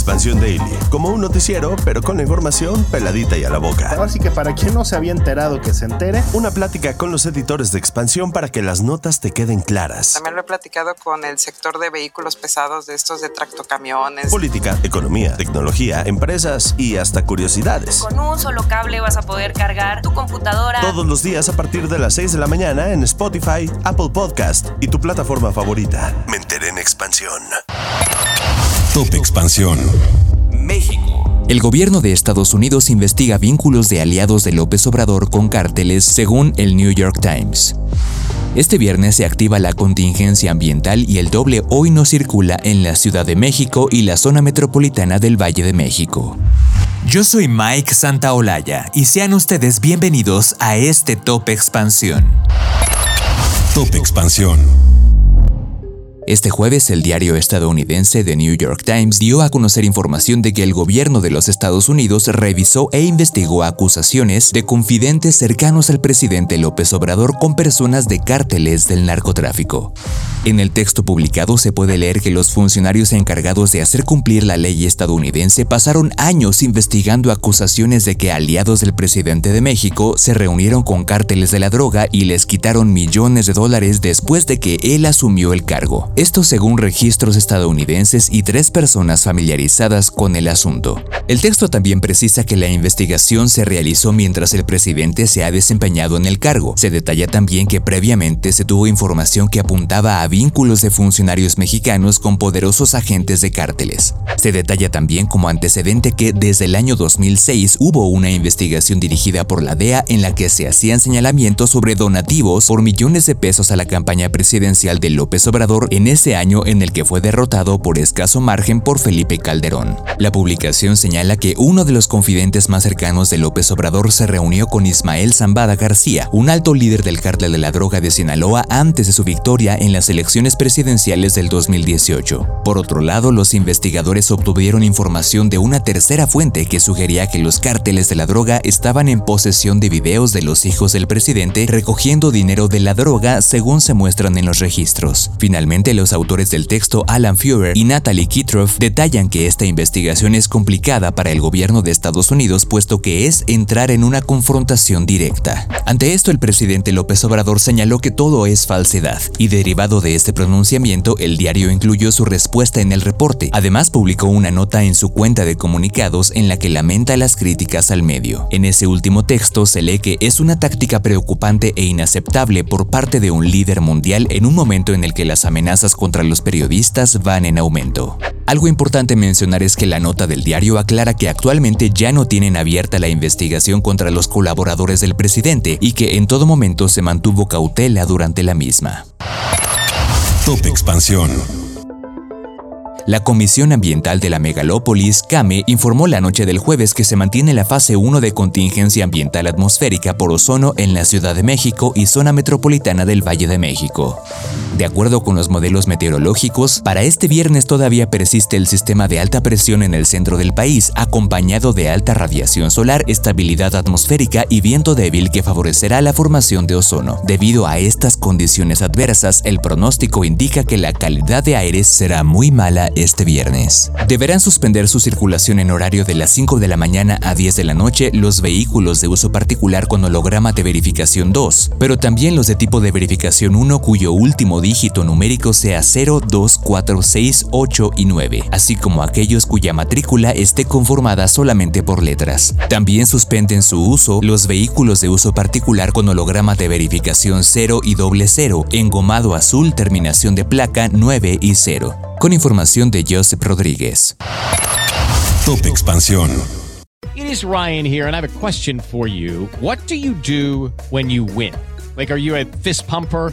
Expansión Daily, como un noticiero, pero con la información peladita y a la boca. Ahora sí que para quien no se había enterado que se entere. Una plática con los editores de Expansión para que las notas te queden claras. También lo he platicado con el sector de vehículos pesados, de estos de tractocamiones. Política, economía, tecnología, empresas y hasta curiosidades. Con un solo cable vas a poder cargar tu computadora. Todos los días a partir de las 6 de la mañana en Spotify, Apple Podcast y tu plataforma favorita. Me enteré en Expansión. Top Expansión. México. El gobierno de Estados Unidos investiga vínculos de aliados de López Obrador con cárteles, según el New York Times. Este viernes se activa la contingencia ambiental y el doble hoy no circula en la Ciudad de México y la zona metropolitana del Valle de México. Yo soy Mike Santaolalla y sean ustedes bienvenidos a este Top Expansión. Top Expansión. Este jueves, el diario estadounidense The New York Times dio a conocer información de que el gobierno de los Estados Unidos revisó e investigó acusaciones de confidentes cercanos al presidente López Obrador con personas de cárteles del narcotráfico. En el texto publicado se puede leer que los funcionarios encargados de hacer cumplir la ley estadounidense pasaron años investigando acusaciones de que aliados del presidente de México se reunieron con cárteles de la droga y les quitaron millones de dólares después de que él asumió el cargo. Esto según registros estadounidenses y tres personas familiarizadas con el asunto. El texto también precisa que la investigación se realizó mientras el presidente se ha desempeñado en el cargo. Se detalla también que previamente se tuvo información que apuntaba a vínculos de funcionarios mexicanos con poderosos agentes de cárteles. Se detalla también como antecedente que desde el año 2006 hubo una investigación dirigida por la DEA en la que se hacían señalamientos sobre donativos por millones de pesos a la campaña presidencial de López Obrador en ese año en el que fue derrotado por escaso margen por Felipe Calderón. La publicación señala que uno de los confidentes más cercanos de López Obrador se reunió con Ismael Zambada García, un alto líder del cártel de la droga de Sinaloa antes de su victoria en las elecciones presidenciales del 2018. Por otro lado, los investigadores obtuvieron información de una tercera fuente que sugería que los cárteles de la droga estaban en posesión de videos de los hijos del presidente recogiendo dinero de la droga según se muestran en los registros. Finalmente, los autores del texto Alan Führer y Natalie Kitroff detallan que esta investigación es complicada para el gobierno de Estados Unidos puesto que es entrar en una confrontación directa. Ante esto el presidente López Obrador señaló que todo es falsedad y derivado de este pronunciamiento el diario incluyó su respuesta en el reporte. Además publicó una nota en su cuenta de comunicados en la que lamenta las críticas al medio. En ese último texto se lee que es una táctica preocupante e inaceptable por parte de un líder mundial en un momento en el que las amenazas contra los periodistas van en aumento. Algo importante mencionar es que la nota del diario aclara que actualmente ya no tienen abierta la investigación contra los colaboradores del presidente y que en todo momento se mantuvo cautela durante la misma. Top Expansión. La Comisión Ambiental de la Megalópolis, CAME, informó la noche del jueves que se mantiene la fase 1 de contingencia ambiental atmosférica por ozono en la Ciudad de México y zona metropolitana del Valle de México. De acuerdo con los modelos meteorológicos, para este viernes todavía persiste el sistema de alta presión en el centro del país, acompañado de alta radiación solar, estabilidad atmosférica y viento débil que favorecerá la formación de ozono. Debido a estas condiciones adversas, el pronóstico indica que la calidad de aire será muy mala este viernes. Deberán suspender su circulación en horario de las 5 de la mañana a 10 de la noche los vehículos de uso particular con holograma de verificación 2, pero también los de tipo de verificación 1 cuyo último dígito numérico sea 0, 2, 4, 6, 8 y 9, así como aquellos cuya matrícula esté conformada solamente por letras. También suspenden su uso los vehículos de uso particular con holograma de verificación 0 y doble 0, engomado azul, terminación de placa 9 y 0. Con información de Joseph Rodríguez. Top Expansión. It is Ryan here, and I have a question for you. What do you do when you win? Like, are you a fist pumper?